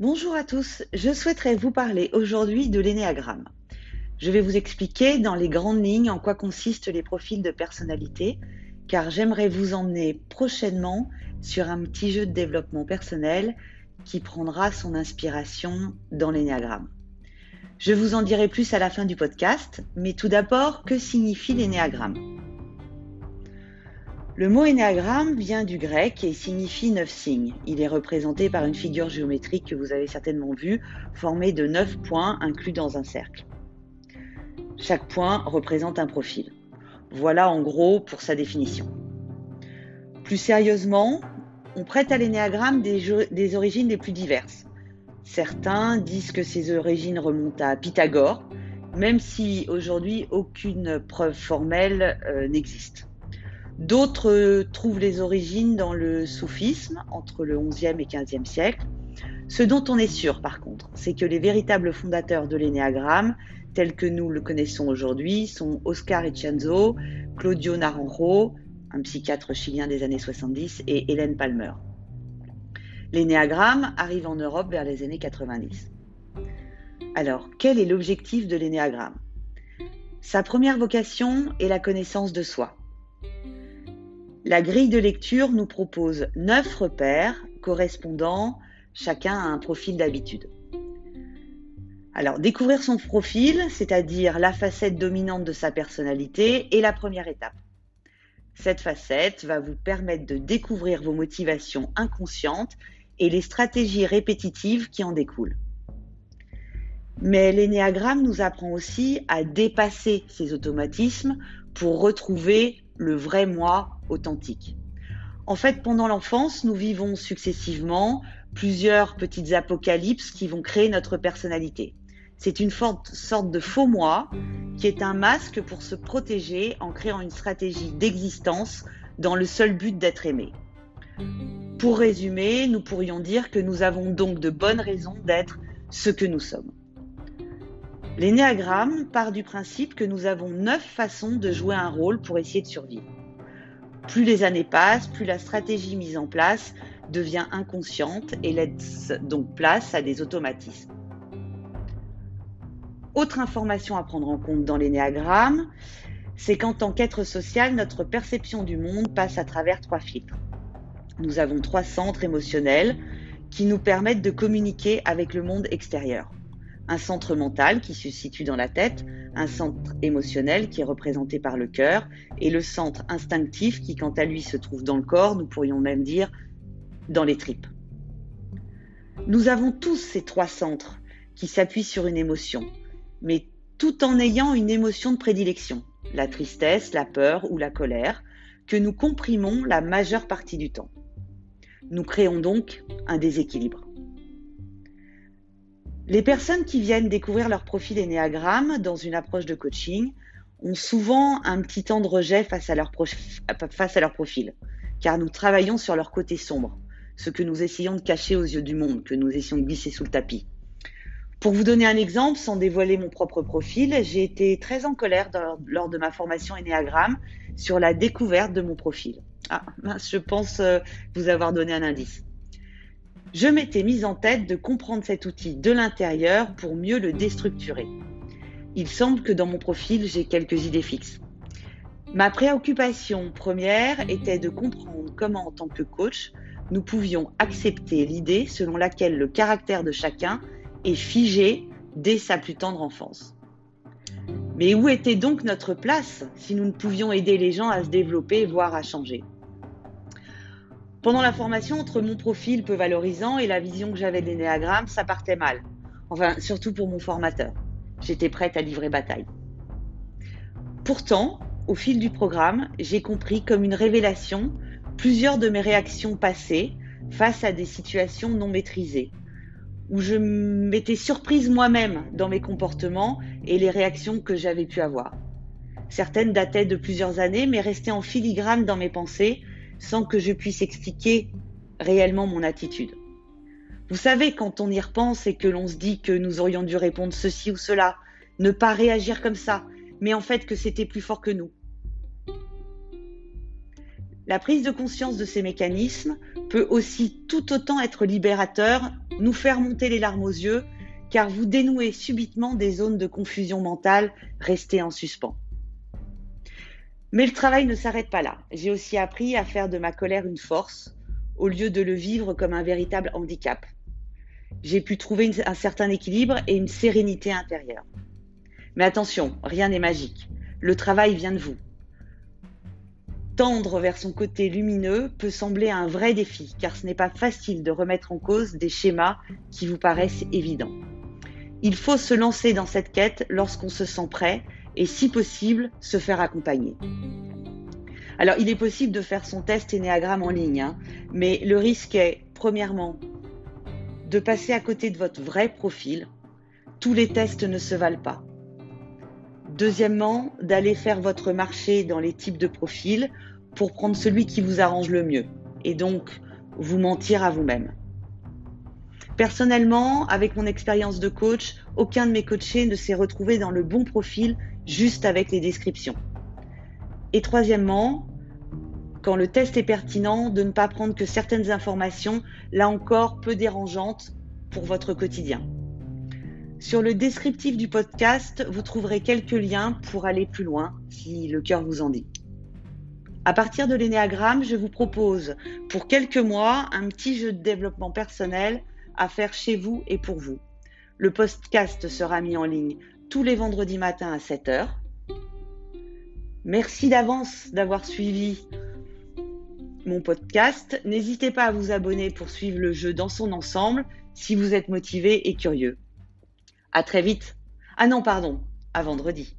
Bonjour à tous, je souhaiterais vous parler aujourd'hui de l'énéagramme. Je vais vous expliquer dans les grandes lignes en quoi consistent les profils de personnalité, car j'aimerais vous emmener prochainement sur un petit jeu de développement personnel qui prendra son inspiration dans l'énéagramme. Je vous en dirai plus à la fin du podcast, mais tout d'abord, que signifie l'énéagramme? Le mot énéagramme vient du grec et signifie neuf signes. Il est représenté par une figure géométrique que vous avez certainement vue, formée de neuf points inclus dans un cercle. Chaque point représente un profil. Voilà en gros pour sa définition. Plus sérieusement, on prête à l'énéagramme des, origines les plus diverses. Certains disent que ces origines remontent à Pythagore, même si aujourd'hui aucune preuve formelle euh, n'existe. D'autres trouvent les origines dans le soufisme entre le XIe et XVe siècle. Ce dont on est sûr par contre, c'est que les véritables fondateurs de l'énéagramme, tels que nous le connaissons aujourd'hui, sont Oscar Echanzo, Claudio Naranjo, un psychiatre chilien des années 70, et Hélène Palmer. L'énéagramme arrive en Europe vers les années 90. Alors, quel est l'objectif de l'énéagramme? Sa première vocation est la connaissance de soi. La grille de lecture nous propose neuf repères correspondant chacun à un profil d'habitude. Alors, découvrir son profil, c'est-à-dire la facette dominante de sa personnalité, est la première étape. Cette facette va vous permettre de découvrir vos motivations inconscientes et les stratégies répétitives qui en découlent. Mais l'énéagramme nous apprend aussi à dépasser ces automatismes pour retrouver le vrai moi authentique. En fait, pendant l'enfance, nous vivons successivement plusieurs petites apocalypses qui vont créer notre personnalité. C'est une sorte de faux moi qui est un masque pour se protéger en créant une stratégie d'existence dans le seul but d'être aimé. Pour résumer, nous pourrions dire que nous avons donc de bonnes raisons d'être ce que nous sommes. L'énéagramme part du principe que nous avons neuf façons de jouer un rôle pour essayer de survivre. Plus les années passent, plus la stratégie mise en place devient inconsciente et laisse donc place à des automatismes. Autre information à prendre en compte dans l'énéagramme, c'est qu'en tant qu'être social, notre perception du monde passe à travers trois filtres nous avons trois centres émotionnels qui nous permettent de communiquer avec le monde extérieur. Un centre mental qui se situe dans la tête, un centre émotionnel qui est représenté par le cœur, et le centre instinctif qui, quant à lui, se trouve dans le corps, nous pourrions même dire dans les tripes. Nous avons tous ces trois centres qui s'appuient sur une émotion, mais tout en ayant une émotion de prédilection, la tristesse, la peur ou la colère, que nous comprimons la majeure partie du temps. Nous créons donc un déséquilibre. Les personnes qui viennent découvrir leur profil énéagramme dans une approche de coaching ont souvent un petit temps de rejet face à, leur profil, car nous travaillons sur leur côté sombre, ce que nous essayons de cacher aux yeux du monde, que nous essayons de glisser sous le tapis. Pour vous donner un exemple, sans dévoiler mon propre profil, j'ai été très en colère lors de ma formation Enneagramme sur la découverte de mon profil. Ah, je pense euh, vous avoir donné un indice. Je m'étais mise en tête de comprendre cet outil de l'intérieur pour mieux le déstructurer. Il semble que dans mon profil, j'ai quelques idées fixes. Ma préoccupation première était de comprendre comment, en tant que coach, nous pouvions accepter l'idée selon laquelle le caractère de chacun est figé dès sa plus tendre enfance. Mais où était donc notre place si nous ne pouvions aider les gens à se développer, voire à changer? Pendant la formation, entre mon profil peu valorisant et la vision que j'avais de l'énéagramme, ça partait mal. Enfin, surtout pour mon formateur. J'étais prête à livrer bataille. Pourtant, au fil du programme, j'ai compris comme une révélation plusieurs de mes réactions passées face à des situations non maîtrisées, où je m'étais surprise moi-même dans mes comportements et les réactions que j'avais pu avoir. Certaines dataient de plusieurs années, mais restaient en filigrane dans mes pensées sans que je puisse expliquer réellement mon attitude. Vous savez, quand on y repense et que l'on se dit que nous aurions dû répondre ceci ou cela, ne pas réagir comme ça, mais en fait que c'était plus fort que nous. La prise de conscience de ces mécanismes peut aussi tout autant être libérateur, nous faire monter les larmes aux yeux, car vous dénouez subitement des zones de confusion mentale restées en suspens. Mais le travail ne s'arrête pas là. J'ai aussi appris à faire de ma colère une force, au lieu de le vivre comme un véritable handicap. J'ai pu trouver un certain équilibre et une sérénité intérieure. Mais attention, rien n'est magique. Le travail vient de vous. Tendre vers son côté lumineux peut sembler un vrai défi, car ce n'est pas facile de remettre en cause des schémas qui vous paraissent évidents. Il faut se lancer dans cette quête lorsqu'on se sent prêt et, si possible, se faire accompagner. Alors, il est possible de faire son test Ennéagramme en ligne, hein, mais le risque est, premièrement, de passer à côté de votre vrai profil. Tous les tests ne se valent pas. Deuxièmement, d'aller faire votre marché dans les types de profils pour prendre celui qui vous arrange le mieux et donc vous mentir à vous-même. Personnellement, avec mon expérience de coach, aucun de mes coachés ne s'est retrouvé dans le bon profil juste avec les descriptions. Et troisièmement, quand le test est pertinent, de ne pas prendre que certaines informations, là encore peu dérangeantes pour votre quotidien. Sur le descriptif du podcast, vous trouverez quelques liens pour aller plus loin si le cœur vous en dit. À partir de l'énéagramme, je vous propose pour quelques mois un petit jeu de développement personnel à faire chez vous et pour vous. Le podcast sera mis en ligne tous les vendredis matins à 7h. Merci d'avance d'avoir suivi mon podcast. N'hésitez pas à vous abonner pour suivre le jeu dans son ensemble si vous êtes motivé et curieux. À très vite. Ah non, pardon, à vendredi.